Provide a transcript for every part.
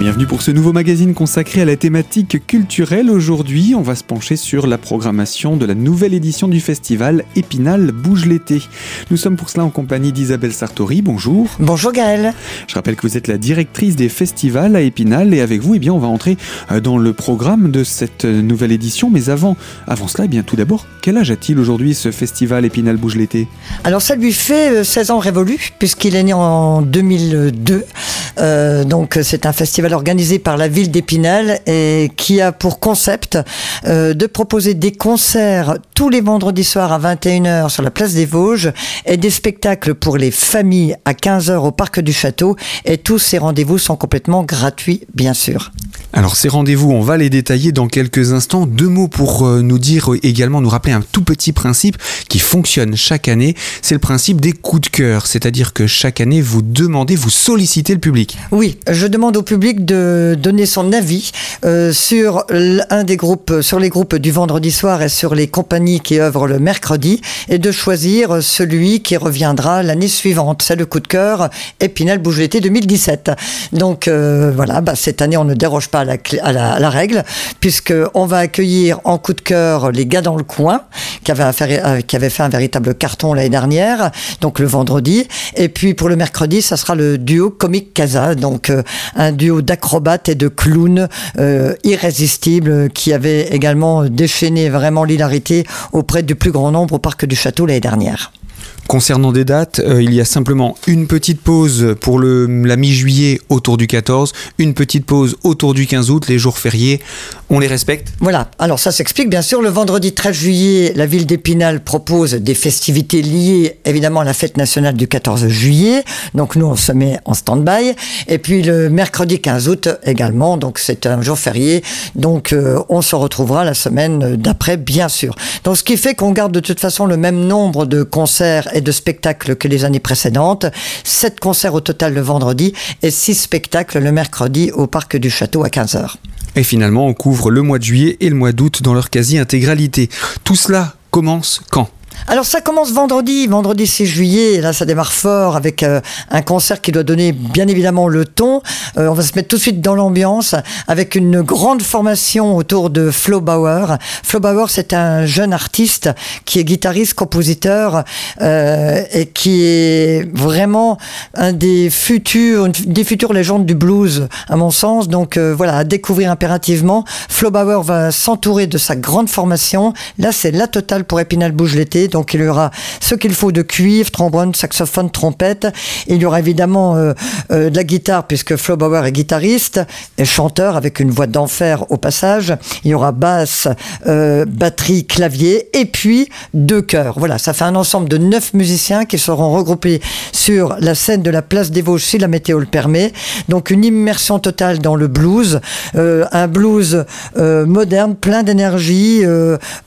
bienvenue pour ce nouveau magazine consacré à la thématique culturelle. Aujourd'hui, on va se pencher sur la programmation de la nouvelle édition du festival Épinal Bouge l'été. Nous sommes pour cela en compagnie d'Isabelle Sartori. Bonjour. Bonjour Gaëlle. Je rappelle que vous êtes la directrice des festivals à Épinal et avec vous, eh bien, on va entrer euh, dans le programme de cette nouvelle édition. Mais avant, avant cela, eh bien, tout d'abord, quel âge a-t-il aujourd'hui ce festival Épinal Bouge l'été? Alors ça lui fait 16 euh, ans révolus puisqu'il est né en 2002. Euh, donc c'est un festival organisé par la ville d'Épinal et qui a pour concept euh, de proposer des concerts tous les vendredis soirs à 21h sur la place des Vosges et des spectacles pour les familles à 15h au parc du château et tous ces rendez-vous sont complètement gratuits bien sûr. Alors ces rendez-vous, on va les détailler dans quelques instants. Deux mots pour euh, nous dire également, nous rappeler un tout petit principe qui fonctionne chaque année. C'est le principe des coups de cœur, c'est-à-dire que chaque année vous demandez, vous sollicitez le public. Oui, je demande au public de donner son avis euh, sur un des groupes, sur les groupes du vendredi soir et sur les compagnies qui œuvrent le mercredi, et de choisir celui qui reviendra l'année suivante. C'est le coup de cœur Épinal Bouge 2017. Donc euh, voilà, bah, cette année on ne déroge pas à la, règle, puisqu'on va accueillir en coup de cœur les gars dans le coin, qui avaient, euh, qui fait un véritable carton l'année dernière, donc le vendredi. Et puis pour le mercredi, ça sera le duo Comique Casa, donc euh, un duo d'acrobates et de clowns euh, irrésistibles qui avait également déchaîné vraiment l'hilarité auprès du plus grand nombre au parc du château l'année dernière. Concernant des dates, euh, il y a simplement une petite pause pour la mi-juillet autour du 14, une petite pause autour du 15 août, les jours fériés. On les respecte Voilà, alors ça s'explique bien sûr. Le vendredi 13 juillet, la ville d'Épinal propose des festivités liées évidemment à la fête nationale du 14 juillet. Donc nous, on se met en stand-by. Et puis le mercredi 15 août également, donc c'est un jour férié. Donc euh, on se retrouvera la semaine d'après, bien sûr. Donc ce qui fait qu'on garde de toute façon le même nombre de concerts de spectacles que les années précédentes, 7 concerts au total le vendredi et 6 spectacles le mercredi au Parc du Château à 15h. Et finalement, on couvre le mois de juillet et le mois d'août dans leur quasi-intégralité. Tout cela commence quand? Alors ça commence vendredi, vendredi 6 juillet, là ça démarre fort avec euh, un concert qui doit donner bien évidemment le ton. Euh, on va se mettre tout de suite dans l'ambiance avec une grande formation autour de Flo Bauer. Flo Bauer c'est un jeune artiste qui est guitariste, compositeur euh, et qui est vraiment un des futurs, des futures légendes du blues à mon sens. Donc voilà, à découvrir impérativement. Flo Bauer va s'entourer de sa grande formation. Là c'est la totale pour Épinal Bouge l'été. Donc il y aura ce qu'il faut de cuivre, trombone, saxophone, trompette. il y aura évidemment euh, euh, de la guitare puisque Flo Bauer est guitariste et chanteur avec une voix d'enfer au passage. Il y aura basse, euh, batterie, clavier et puis deux chœurs. Voilà, ça fait un ensemble de neuf musiciens qui seront regroupés sur la scène de la place des Vosges si la météo le permet. Donc une immersion totale dans le blues, un blues moderne, plein d'énergie,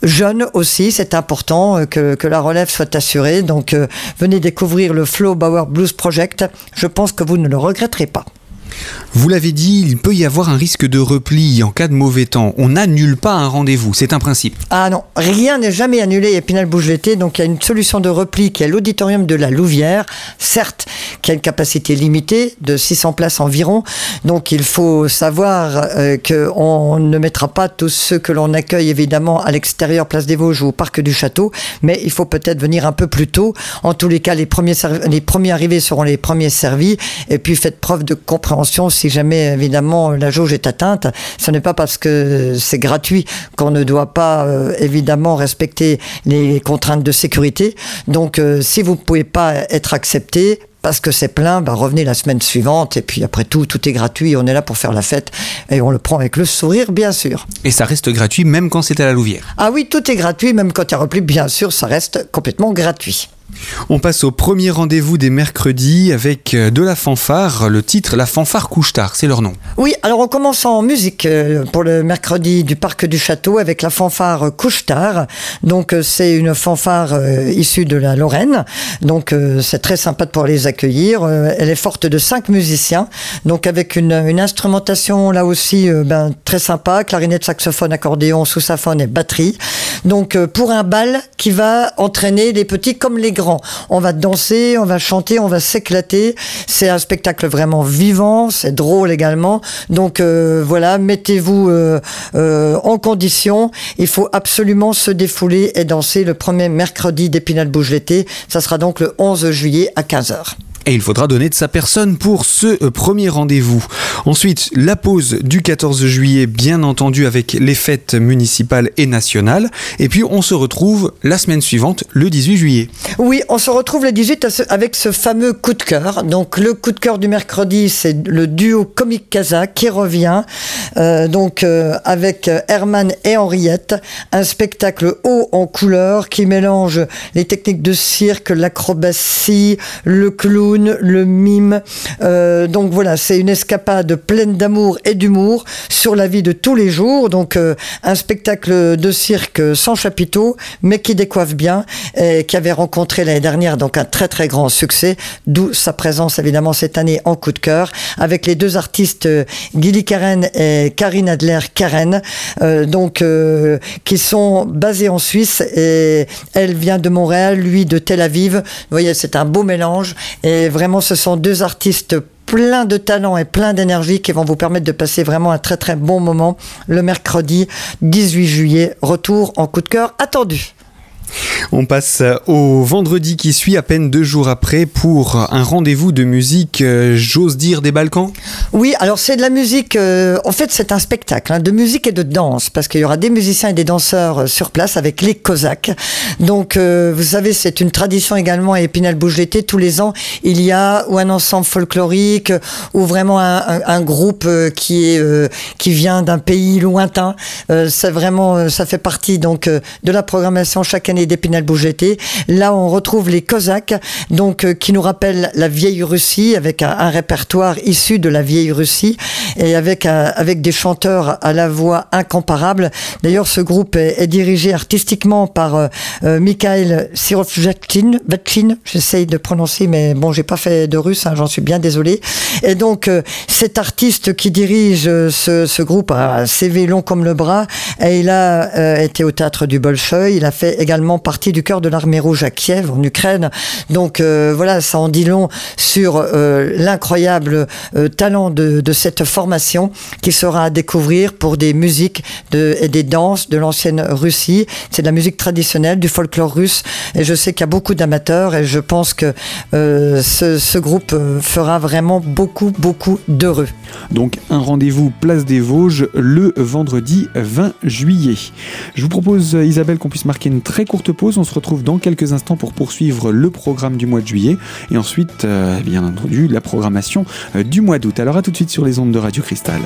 jeune aussi. C'est important que que, la relève soit assurée. Donc euh, venez découvrir le Flow Bauer Blues Project. Je pense que vous ne le regretterez pas. Vous l'avez dit, il peut y avoir un risque de repli en cas de mauvais temps. On n'annule pas un rendez-vous, c'est un principe. Ah non, rien n'est jamais annulé à Épinal Bouge l'été, donc il y a une solution de repli qui est l'auditorium de la Louvière, certes, qui a une capacité limitée de 600 places environ, donc il faut savoir euh, qu'on ne mettra pas tous ceux que l'on accueille évidemment à l'extérieur, place des Vosges ou au parc du Château, mais il faut peut-être venir un peu plus tôt. En tous les cas, les premiers arrivés seront les premiers servis, et puis faites preuve de compréhension si jamais évidemment la jauge est atteinte. Ce n'est pas parce que c'est gratuit qu'on ne doit pas euh, évidemment respecter les contraintes de sécurité. Donc euh, si vous ne pouvez pas être accepté, parce que c'est plein, bah revenez la semaine suivante et puis après tout, tout est gratuit, on est là pour faire la fête et on le prend avec le sourire, bien sûr. Et ça reste gratuit même quand c'est à la Louvière? Ah oui, tout est gratuit, même quand il y a repli, bien sûr, ça reste complètement gratuit. On passe au premier rendez-vous des mercredis avec euh, de la fanfare. Le titre, la fanfare couche-tard, c'est leur nom. Oui, alors on commence en musique euh, pour le mercredi du Parc du Château avec la fanfare couche-tard. Donc euh, c'est une fanfare issue de la Lorraine. Donc c'est très sympa pour les accueillir. Elle est forte de cinq musiciens. Donc avec une, instrumentation là aussi ben, très sympa. Clarinette, saxophone, accordéon, sous-saphone et batterie. Donc pour un bal qui va entraîner les petits comme les grands. On va danser, on va chanter, on va s'éclater. C'est un spectacle vraiment vivant, c'est drôle également. Donc voilà, mettez-vous en condition. Il faut absolument se défouler et danser le premier mercredi d'Épinal Bouge l'été. Ça sera donc le 11 juillet à 15h. Et il faudra donner de sa personne pour ce euh, premier rendez-vous. Ensuite, la pause du 14 juillet, bien entendu, avec les fêtes municipales et nationales. Et puis, on se retrouve la semaine suivante, le 18 juillet. Oui, on se retrouve le 18 avec ce fameux coup de cœur. Donc, le coup de cœur du mercredi, c'est le duo Comique Casa qui revient. Euh, donc, euh, avec Herman et Henriette. Un spectacle haut en couleur qui mélange les techniques de cirque, l'acrobatie, le clown le mime. Euh, donc voilà, c'est une escapade pleine d'amour et d'humour sur la vie de tous les jours. Donc euh, un spectacle de cirque sans chapiteau, mais qui décoiffe bien, et qui avait rencontré l'année dernière donc un très très grand succès, d'où sa présence évidemment cette année en coup de cœur, avec les deux artistes Gilly Karen et Karine Adler Karen, euh, donc qui sont basés en Suisse et elle vient de Montréal, lui de Tel Aviv. Vous voyez, c'est un beau mélange et et vraiment, ce sont deux artistes pleins de talent et plein d'énergie qui vont vous permettre de passer vraiment un très très bon moment le mercredi 18 juillet. Retour en coup de cœur attendu. On passe au vendredi qui suit, à peine deux jours après, pour un rendez-vous de musique, euh, j'ose dire, des Balkans? Oui, alors c'est de la musique, euh, en fait c'est un spectacle hein, de musique et de danse, parce qu'il y aura des musiciens et des danseurs euh, sur place avec les Cosaques. Donc vous savez, c'est une tradition également à Épinal Bouge l'été, tous les ans, il y a ou un ensemble folklorique, ou vraiment un, groupe qui, est, qui vient d'un pays lointain. c'est vraiment, ça fait partie donc de la programmation chaque année d'Épinal Bougeté. Là, on retrouve les Cosaques, donc euh, qui nous rappellent la vieille Russie avec un, répertoire issu de la vieille Russie et avec avec des chanteurs à la voix incomparable. D'ailleurs, ce groupe est, dirigé artistiquement par euh, euh Mikhail Sirovjatin, j'essaye de prononcer, mais bon, j'ai pas fait de russe, hein, j'en suis bien désolé. Et donc, euh, cet artiste qui dirige ce, groupe a un CV long comme le bras, et il a été au théâtre du Bolchoï, il a fait également partie du cœur de l'armée rouge à Kiev, en Ukraine. Donc euh, voilà, ça en dit long sur euh, l'incroyable euh, talent de, cette formation qui sera à découvrir pour des musiques et des danses de l'ancienne Russie. C'est de la musique traditionnelle, du folklore russe. Et je sais qu'il y a beaucoup d'amateurs et je pense que ce, ce groupe fera vraiment beaucoup, beaucoup d'heureux. Donc un rendez-vous Place des Vosges le vendredi 20 juillet. Je vous propose, Isabelle, qu'on puisse marquer une très courte pause. On se retrouve dans quelques instants pour poursuivre le programme du mois de juillet et ensuite, euh, bien entendu, la programmation euh, du mois d'août. Alors à tout de suite sur les ondes de Radio Cristal.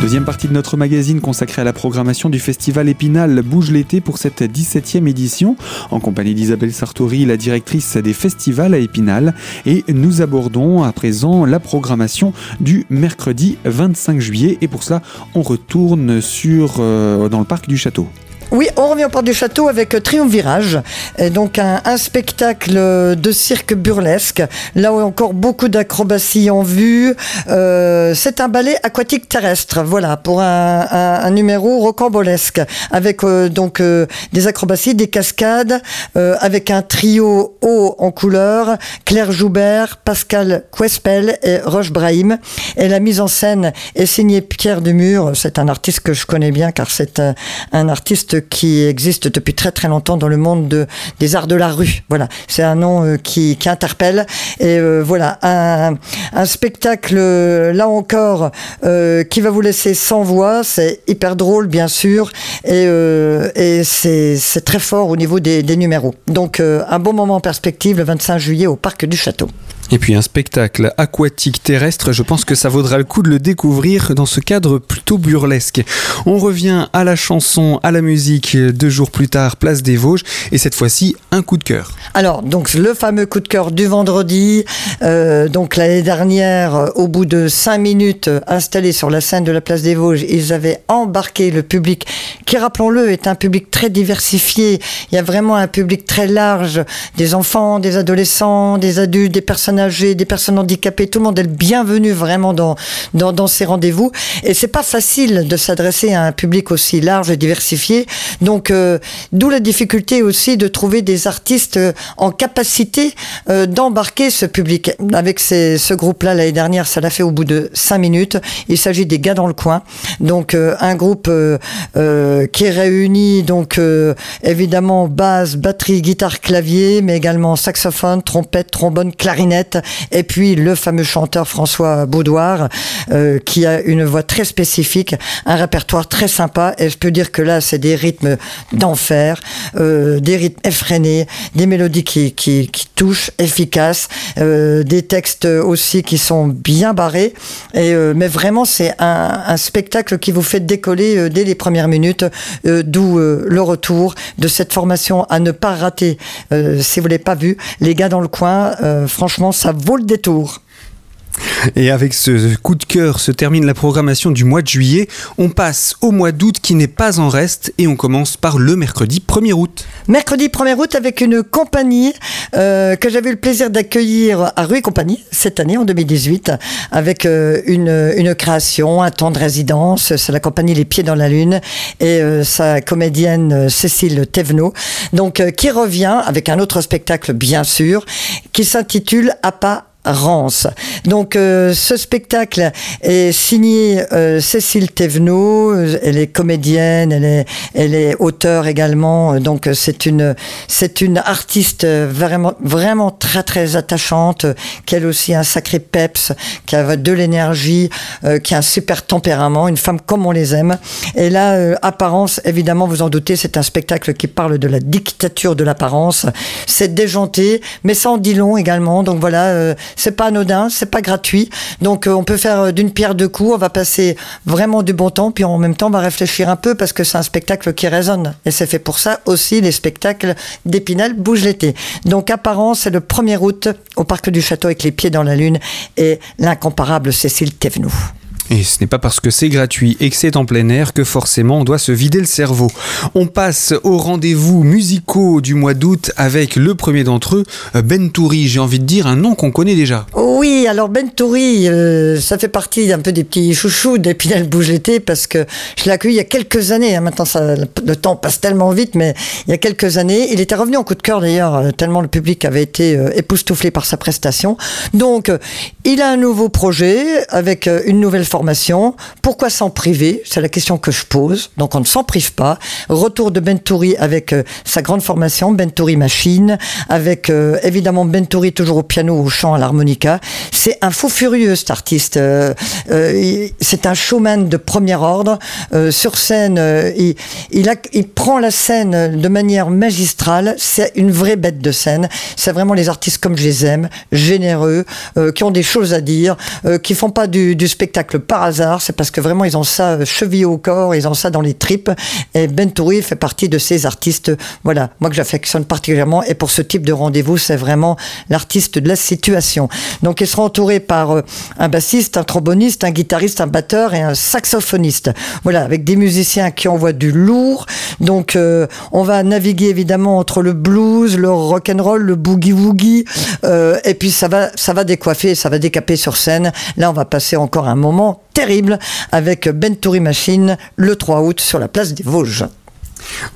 Deuxième partie de notre magazine consacrée à la programmation du festival Épinal Bouge l'été pour cette 17e édition, en compagnie d'Isabelle Sartori, la directrice des festivals à Épinal. Et nous abordons à présent la programmation du mercredi 25 juillet. Et pour cela, on retourne sur, euh, dans le parc du château. Oui, on revient au port du château avec euh, Triumvirage, et donc un, spectacle de cirque burlesque. Là où encore beaucoup d'acrobatie en vue. Euh, c'est un ballet aquatique terrestre, voilà, pour un, numéro rocambolesque, avec euh, donc des acrobaties, des cascades, avec un trio haut en couleur, Claire Joubert, Pascal Quespel et Roche Brahim. Et la mise en scène est signée Pierre Demure. C'est un artiste que je connais bien car c'est un artiste qui existe depuis très très longtemps dans le monde de, des arts de la rue. Voilà, c'est un nom euh, qui, interpelle. Et euh, voilà, un, spectacle, euh, là encore, qui va vous laisser sans voix. C'est hyper drôle, bien sûr, et, c'est très fort au niveau des numéros. Donc, un bon moment en perspective le 25 juillet au Parc du Château. Et puis un spectacle aquatique terrestre, je pense que ça vaudra le coup de le découvrir dans ce cadre plutôt burlesque. On revient à la chanson, à la musique, deux jours plus tard, place des Vosges, et cette fois-ci, un coup de cœur. Alors, donc le fameux coup de cœur du vendredi, euh, donc l'année dernière, au bout de cinq minutes installés sur la scène de la place des Vosges, ils avaient embarqué le public, qui rappelons-le, est un public très diversifié. Il y a vraiment un public très large, des enfants, des adolescents, des adultes, des personnes des personnes handicapées, tout le monde est le bienvenu vraiment dans, ces rendez-vous. Et c'est pas facile de s'adresser à un public aussi large et diversifié. Donc, euh, d'où la difficulté aussi de trouver des artistes euh, en capacité euh, d'embarquer ce public. Avec ce groupe-là, l'année dernière, ça l'a fait au bout de cinq minutes. Il s'agit des gars dans le coin. Donc, un groupe qui réunit donc évidemment basse, batterie, guitare, clavier, mais également saxophone, trompette, trombone, clarinette, et puis le fameux chanteur François Boudoir, euh, qui a une voix très spécifique, un répertoire très sympa, et je peux dire que là, c'est des rythmes d'enfer, euh, des rythmes effrénés, des mélodies qui, qui, touchent, efficaces, euh, des textes aussi qui sont bien barrés, et, mais vraiment, c'est un, un, spectacle qui vous fait décoller dès les premières minutes, d'où le retour de cette formation à ne pas rater. si vous l'avez pas vu, les gars dans le coin, franchement, ça vaut le détour. Et avec ce coup de cœur se termine la programmation du mois de juillet. On passe au mois d'août qui n'est pas en reste et on commence par le mercredi 1er août. Mercredi 1er août avec une compagnie euh, que j'avais eu le plaisir d'accueillir à Rue et Compagnie cette année en 2018 avec euh, une, création, un temps de résidence. C'est la compagnie Les Pieds dans la Lune et euh, sa comédienne Cécile Thévenot. Qui revient avec un autre spectacle bien sûr qui s'intitule À pas Rance. Donc euh, ce spectacle est signé euh, Cécile Thévenot, elle est comédienne, elle est, elle est auteure également, donc c'est une, c'est une artiste vraiment, vraiment très très attachante, a aussi un sacré peps, qui a de l'énergie, euh, qui a un super tempérament, une femme comme on les aime. Et là, euh, apparence, évidemment, vous en doutez, c'est un spectacle qui parle de la dictature de l'apparence. C'est déjanté, mais ça en dit long également. Donc voilà euh, c'est pas anodin, c'est pas gratuit. Donc euh, on peut faire euh, d'une pierre deux coups, on va passer vraiment du bon temps, puis en même temps on va réfléchir un peu parce que c'est un spectacle qui résonne. Et c'est fait pour ça aussi les spectacles d'Épinal bougent l'été. Donc apparence, c'est le 1er août au Parc du Château avec les pieds dans la lune et l'incomparable Cécile Thévenoud. Et ce n'est pas parce que c'est gratuit et que c'est en plein air que forcément on doit se vider le cerveau. On passe aux rendez-vous musicaux du mois d'août avec le premier d'entre eux, Ben Touri. J'ai envie de dire un nom qu'on connaît déjà. Oui, alors Ben Touri, euh, ça fait partie d'un peu des petits chouchous d'Épinal Bouge l'été parce que je l'ai accueilli il y a quelques années. Hein. Maintenant, le temps passe tellement vite, mais il y a quelques années, il était revenu en coup de cœur d'ailleurs, euh, tellement le public avait été euh, époustouflé par sa prestation. Donc, euh, il a un nouveau projet avec euh, une nouvelle formation Pourquoi s'en priver? C'est la question que je pose. Donc on ne s'en prive pas. Retour de Bentouri avec euh, sa grande formation, Bentouri Machine, avec euh, évidemment Bentouri toujours au piano, au chant, à l'harmonica. C'est un fou furieux cet artiste. Euh, c'est un showman de premier ordre. Sur scène, il, prend la scène de manière magistrale. C'est une vraie bête de scène. C'est vraiment les artistes comme je les aime, généreux, qui ont des choses à dire, qui font pas du spectacle par hasard, c'est parce que vraiment ils ont ça euh, chevillé au corps, ils ont ça dans les tripes. Et Ben Touri fait partie de ces artistes, voilà, moi que j'affectionne particulièrement. Et pour ce type de rendez-vous, c'est vraiment l'artiste de la situation. Donc ils seront entourés par euh, un bassiste, un tromboniste, un guitariste, un batteur et un saxophoniste. Voilà, avec des musiciens qui envoient du lourd. Donc euh, on va naviguer évidemment entre le blues, le rock and roll, le boogie woogie, euh, et puis ça va, ça va décoiffer, ça va décaper sur scène. Là, on va passer encore un moment terrible avec Bentouri Machine le 3 août sur la place des Vosges.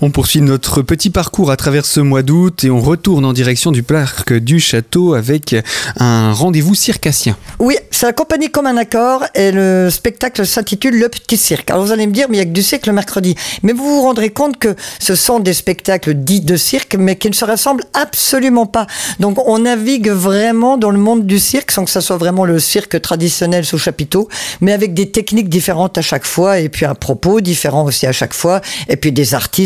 On poursuit notre petit parcours à travers ce mois d'août et on retourne en direction du parc du château avec un rendez-vous circassien. Oui, c'est la compagnie comme un accord et le spectacle s'intitule Le Petit Cirque. Alors vous allez me dire, mais il n'y a que du cirque le mercredi. Mais vous vous rendrez compte que ce sont des spectacles dits de cirque, mais qui ne se ressemblent absolument pas. Donc on navigue vraiment dans le monde du cirque sans que ça soit vraiment le cirque traditionnel sous chapiteau, mais avec des techniques différentes à chaque fois et puis un propos différent aussi à chaque fois et puis des artistes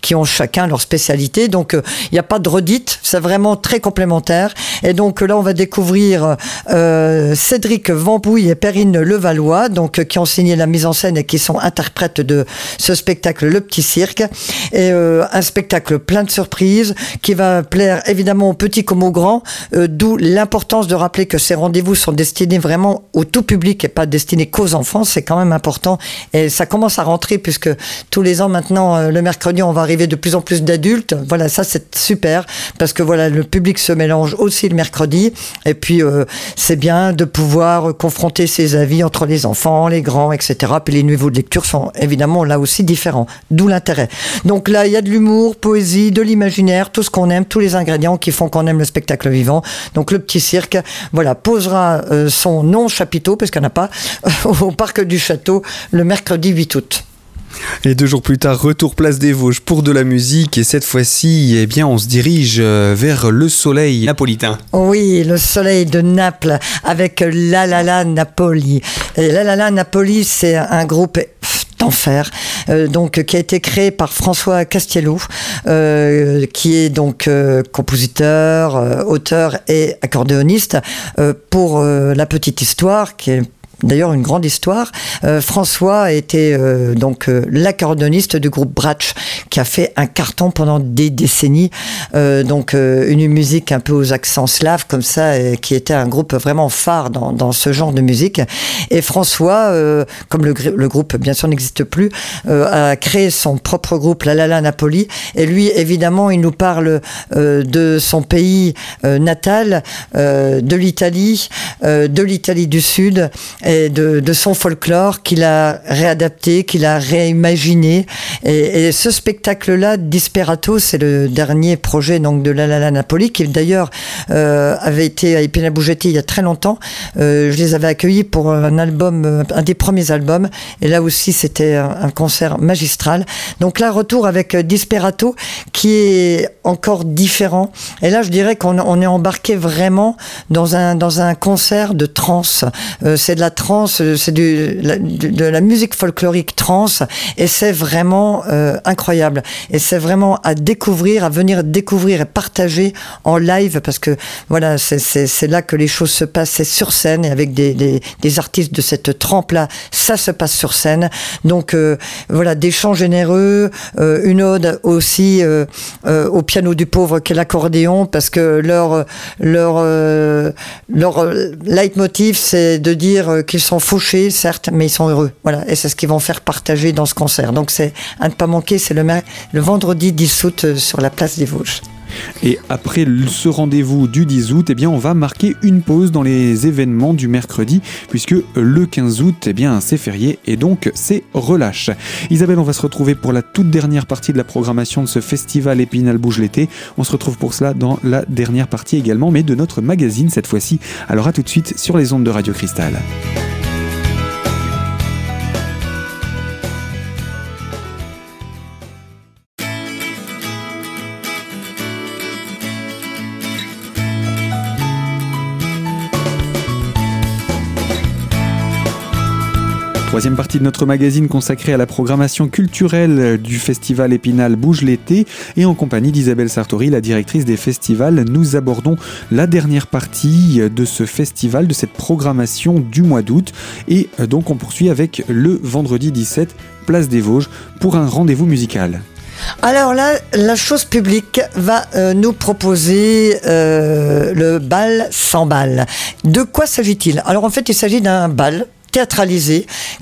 qui ont chacun leur spécialité. Donc il n'y a pas de redite, c'est vraiment très complémentaire. Et donc là, on va découvrir Cédric Vambouille et Perrine Levallois, donc qui ont signé la mise en scène et qui sont interprètes de ce spectacle Le Petit Cirque. Et un spectacle plein de surprises qui va plaire évidemment aux petits comme aux grands, d'où l'importance de rappeler que ces rendez-vous sont destinés vraiment au tout public et pas destinés qu'aux enfants. C'est quand même important. Et ça commence à rentrer puisque tous les ans maintenant, euh, le mercredi, on va arriver de plus en plus d'adultes. Voilà, ça c'est super parce que voilà, le public se mélange aussi le mercredi. Et puis euh, c'est bien de pouvoir confronter ses avis entre les enfants, les grands, etc. Puis les niveaux de lecture sont évidemment là aussi différents. D'où l'intérêt. Donc là, il y a de l'humour, poésie, de l'imaginaire, tout ce qu'on aime, tous les ingrédients qui font qu'on aime le spectacle vivant. Donc le petit cirque, voilà, posera euh, son nom chapiteau, parce qu'il n'y en a pas, au parc du château le mercredi 8 août. Et deux jours plus tard, retour place des Vosges pour de la musique. Et cette fois-ci, eh bien, on se dirige euh, vers le soleil napolitain. Oui, le soleil de Naples avec La La Napoli. Et La La La Napoli, c'est un groupe d'enfer, euh, donc qui a été créé par François Castiello, euh, qui est donc compositeur, auteur et accordéoniste pour la petite histoire, d'ailleurs une grande histoire. Euh, François était euh, donc euh, l'accordoniste du groupe Bratch qui a fait un carton pendant des décennies. donc une musique un peu aux accents slaves comme ça, qui était un groupe vraiment phare dans, ce genre de musique. Et François, comme le, groupe bien sûr n'existe plus, a créé son propre groupe La La La Napoli. Et lui, évidemment, il nous parle de son pays natal, de l'Italie, de l'Italie du Sud et de, son folklore qu'il a réadapté, qu'il a réimaginé. Et, ce spectacle-là, Disperato, c'est le dernier projet donc de La La Napoli, qui d'ailleurs euh, avait été à Epina Bougetti il y a très longtemps. Euh, je les avais accueillis pour un album, un des premiers albums. Et là aussi, c'était un, concert magistral. Donc là, retour avec Disperato, qui est encore différent. Et là, je dirais qu'on est embarqué vraiment dans un, dans un concert de trance. Euh, c'est de la trance, euh, c'est de, de, la musique folklorique trance, et c'est vraiment euh, incroyable. Et c'est vraiment à découvrir, à venir découvrir et partager en live, parce que voilà, c'est là que les choses se passent, c'est sur scène, et avec des, des, artistes de cette trempe-là, ça se passe sur scène. Donc euh, voilà, des chants généreux, une ode aussi au piano du pauvre qu'est l'accordéon, parce que leur, leur, leur leitmotiv, c'est de dire qu'ils sont fauchés, certes, mais ils sont heureux. Voilà, et c'est ce qu'ils vont faire partager dans ce concert. Donc c'est à ne pas manquer, c'est le, le vendredi 10 août euh, sur la place des Vosges. Et après ce rendez-vous du 10 août, eh on va marquer une pause dans les événements du mercredi, puisque le 15 août, eh bien, c'est férié et donc c'est relâche. Isabelle, on va se retrouver pour la toute dernière partie de la programmation de ce festival Épinal Bouge l'été. On se retrouve pour cela dans la dernière partie également, mais de notre magazine cette fois-ci. Alors à tout de suite sur les ondes de Radio Cristal. Troisième partie de notre magazine consacrée à la programmation culturelle du festival Épinal Bouge l'été et en compagnie d'Isabelle Sartori, la directrice des festivals, nous abordons la dernière partie de ce festival, de cette programmation du mois d'août et donc on poursuit avec le vendredi 17, place des Vosges, pour un rendez-vous musical. Alors là, la chose publique va euh, nous proposer euh, le bal sans bal. De quoi s'agit-il? Alors en fait, il s'agit d'un bal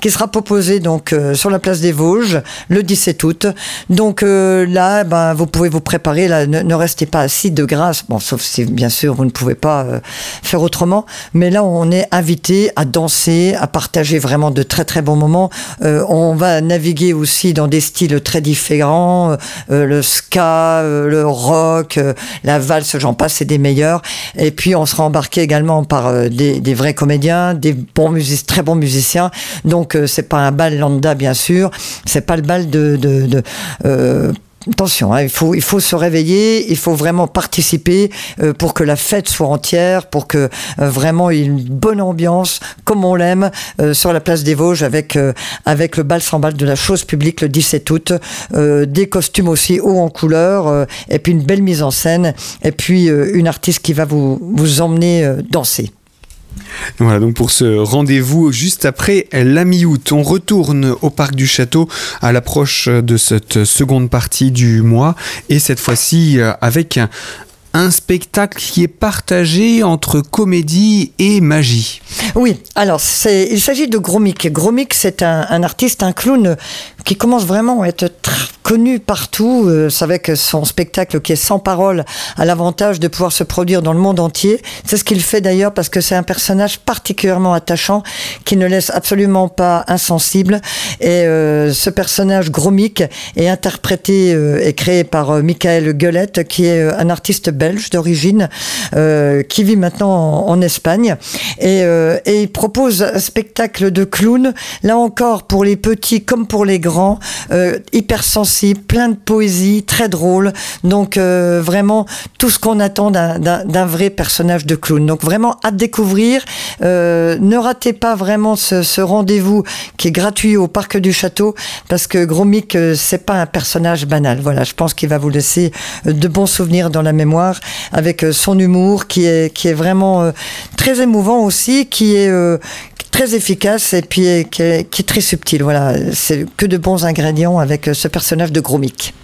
qui sera proposé donc euh, sur la place des Vosges le 17 août. Donc euh, là, ben, vous pouvez vous préparer. Ne, restez pas assis de grâce. Bon, sauf si bien sûr vous ne pouvez pas euh, faire autrement. Mais là, on est invité à danser, à partager vraiment de très très bons moments. on va naviguer aussi dans des styles très différents, le ska, le rock, la valse, j'en passe, c'est des meilleurs. Et puis on sera embarqué également par des, vrais comédiens, des très bons musiciens musicien. Donc euh, c'est pas un bal lambda bien sûr, c'est pas le bal de, de euh, attention, hein, il, faut, il faut se réveiller, il faut vraiment participer euh, pour que la fête soit entière, pour que vraiment il y ait une bonne ambiance, comme on l'aime, sur la place des Vosges avec, avec le bal sans bal de la chose publique le 17 août. des costumes aussi hauts en couleur, et puis une belle mise en scène, et puis une artiste qui va vous, vous emmener danser. Voilà donc pour ce rendez-vous juste après la mi-août. On retourne au parc du château à l'approche de cette seconde partie du mois et cette fois-ci euh, avec un spectacle qui est partagé entre comédie et magie. Oui, alors il s'agit de Gromik. Gromik, c'est un, artiste, un clown qui commence vraiment à être connu partout. Euh, avec son spectacle qui est sans parole a l'avantage de pouvoir se produire dans le monde entier. C'est ce qu'il fait d'ailleurs parce que c'est un personnage particulièrement attachant qui ne laisse absolument pas insensible. Et euh, ce personnage Gromik est interprété euh, et créé par Michael Guelette qui est un artiste belge d'origine qui vit maintenant en, Espagne. Et, et il propose un spectacle de clown, là encore pour les petits comme pour les grands hyper euh, hypersensible, plein de poésie, très drôle. Donc euh, vraiment tout ce qu'on attend d'un vrai personnage de clown. Donc vraiment à découvrir. Euh, ne ratez pas vraiment ce, rendez-vous qui est gratuit au parc du château parce que Gromic c'est pas un personnage banal. Voilà, je pense qu'il va vous laisser de bons souvenirs dans la mémoire avec son humour qui est qui est vraiment très émouvant aussi, qui est très efficace et puis qui est, qui est très subtil. Voilà, c'est que de bons ingrédients avec ce personnage de Gromic.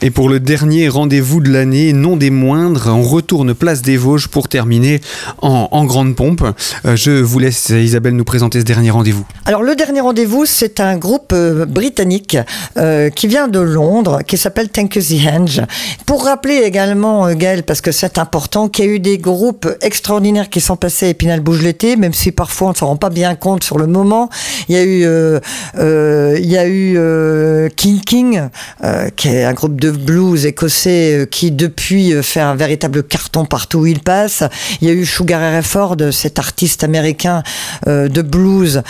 Et pour le dernier rendez-vous de l'année, non des moindres, on retourne place des Vosges pour terminer en, grande pompe. Euh, je vous laisse Isabelle nous présenter ce dernier rendez-vous. Alors le dernier rendez-vous, c'est un groupe euh, britannique euh, qui vient de Londres, qui s'appelle Thank the Henge. Pour rappeler également, Gaël, parce que c'est important, qu'il y a eu des groupes extraordinaires qui sont passés à Épinal Bouge l'été, même si parfois on ne s'en rend pas bien compte sur le moment. Il y a eu, il y a eu King King, qui est un groupe de blues écossais euh, qui depuis euh, fait un véritable carton partout où il passe. Il y a eu Sugar Ray Ford, cet artiste américain euh, de blues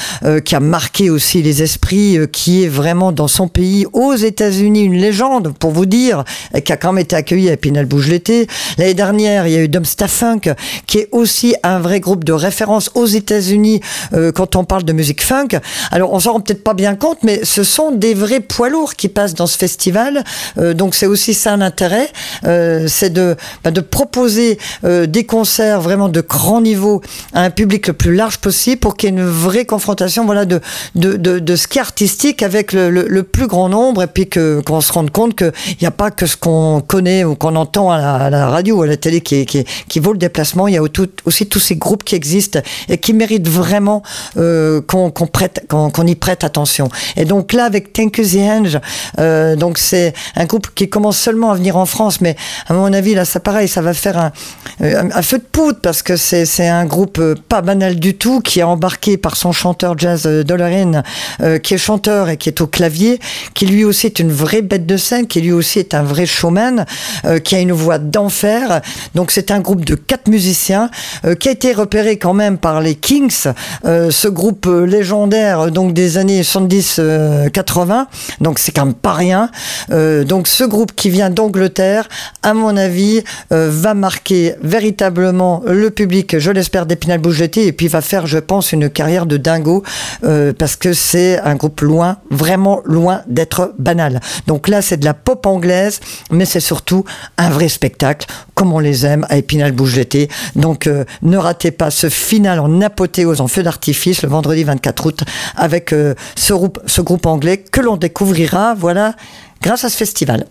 qui a marqué aussi les esprits, qui est vraiment dans son pays, aux États-Unis, une légende pour vous dire, qui a quand même été accueilli à Pinal Bouge l'été. L'année dernière, il y a eu Dumpsta Funk, qui est aussi un vrai groupe de référence aux États-Unis quand on parle de musique funk. Alors on s'en rend peut-être pas bien compte, mais ce sont des vrais poids lourds qui passent dans ce festival. C'est aussi ça l'intérêt, euh, c'est de, bah, de proposer euh, des concerts vraiment de grand niveau à un public le plus large possible pour qu'il y ait une vraie confrontation voilà, de, de, de, de ski artistique avec le, le, plus grand nombre et puis que, qu'on se rende compte qu'il n'y a pas que ce qu'on connaît ou qu'on entend à la, radio ou à la télé qui, qui, qui vaut le déplacement, il y a aussi tous ces groupes qui existent et qui méritent vraiment euh, qu'on, qu'on, prête, qu'on, y prête attention. Et donc là, avec Thank You the Henge, euh, donc c'est un groupe qui commence seulement à venir en France, mais à mon avis, là, ça pareil, ça va faire un, euh, feu de poudre parce que c'est un groupe euh, pas banal du tout qui est embarqué par son chanteur jazz euh, Dolorin, qui est chanteur et qui est au clavier, qui lui aussi est une vraie bête de scène, qui lui aussi est un vrai showman, qui a une voix d'enfer. Donc c'est un groupe de quatre musiciens qui a été repéré quand même par les Kings, ce groupe légendaire donc des années 70-80. donc c'est quand même pas rien. donc ce groupe qui vient d'Angleterre, à mon avis, euh, va marquer véritablement le public, je l'espère, d'Épinal Bougeté, et puis va faire, je pense, une carrière de dingo, euh, parce que c'est un groupe loin, vraiment loin d'être banal. Donc là, c'est de la pop anglaise, mais c'est surtout un vrai spectacle, comme on les aime à Épinal Bougeté. Donc euh, ne ratez pas ce final en apothéose, en feu d'artifice, le vendredi 24 août, avec ce, ce groupe anglais que l'on découvrira, voilà, grâce à ce festival.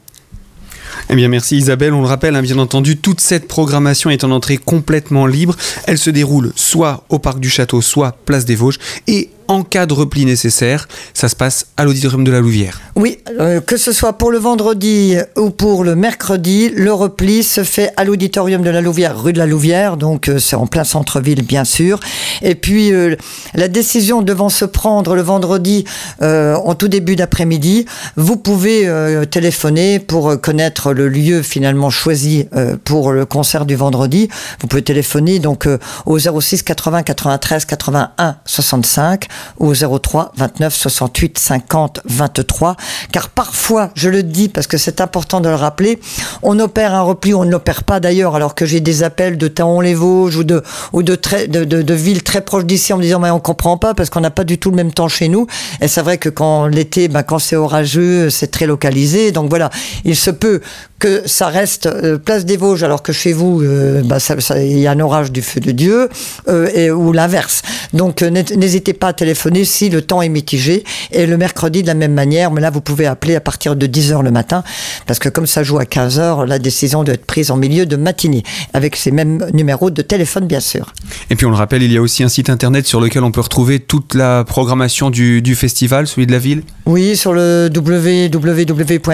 Eh bien, merci Isabelle. On le rappelle, hein, bien entendu, toute cette programmation est en entrée complètement libre. Elle se déroule soit au Parc du Château, soit Place des Vosges. Et en cas de repli nécessaire, ça se passe à l'auditorium de la Louvière. Oui, euh, que ce soit pour le vendredi ou pour le mercredi, le repli se fait à l'auditorium de la Louvière, rue de la Louvière, donc euh, c'est en plein centre-ville bien sûr. Et puis euh, la décision devant se prendre le vendredi en tout début d'après-midi, vous pouvez téléphoner pour connaître le lieu finalement choisi pour le concert du vendredi. Vous pouvez téléphoner donc au 06 80 93 81 65 au 03 29 68 50 23. Car parfois, je le dis parce que c'est important de le rappeler, on opère un repli, on ne l'opère pas d'ailleurs, alors que j'ai des appels de Taon-les-Vosges ou de, ou de, de, de, villes très proches d'ici en me disant, mais on comprend pas parce qu'on n'a pas du tout le même temps chez nous. Et c'est vrai que quand l'été, ben, quand c'est orageux, c'est très localisé. Donc voilà, il se peut que ça reste euh, place des Vosges, alors que chez vous, euh, bah, il y a un orage du feu de Dieu, euh, et, ou l'inverse. Donc n'hésitez pas à téléphoner si le temps est mitigé. Et le mercredi, de la même manière, mais là, vous pouvez appeler à partir de 10h le matin, parce que comme ça joue à 15h, la décision doit être prise en milieu de matinée, avec ces mêmes numéros de téléphone, bien sûr. Et puis on le rappelle, il y a aussi un site internet sur lequel on peut retrouver toute la programmation du, du festival, celui de la ville Oui, sur le www.epinal.fr.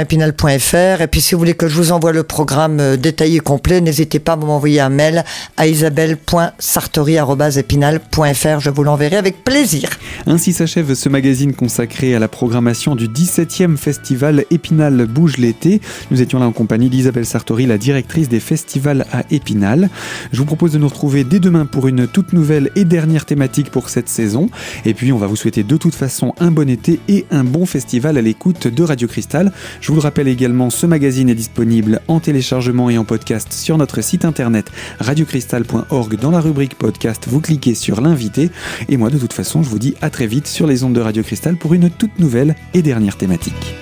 Et puis si vous voulez que je vous envoie le programme euh, détaillé complet. N'hésitez pas à m'envoyer un mail à isabelle.sartori.epinal.fr. Je vous l'enverrai avec plaisir. Ainsi s'achève ce magazine consacré à la programmation du 17e festival Épinal Bouge l'été. Nous étions là en compagnie d'Isabelle Sartori, la directrice des festivals à Épinal. Je vous propose de nous retrouver dès demain pour une toute nouvelle et dernière thématique pour cette saison. Et puis on va vous souhaiter de toute façon un bon été et un bon festival à l'écoute de Radio Cristal. Je vous le rappelle également, ce magazine est en téléchargement et en podcast sur notre site internet radiocristal.org dans la rubrique podcast. Vous cliquez sur l'invité et moi de toute façon je vous dis à très vite sur les ondes de Radio Cristal pour une toute nouvelle et dernière thématique.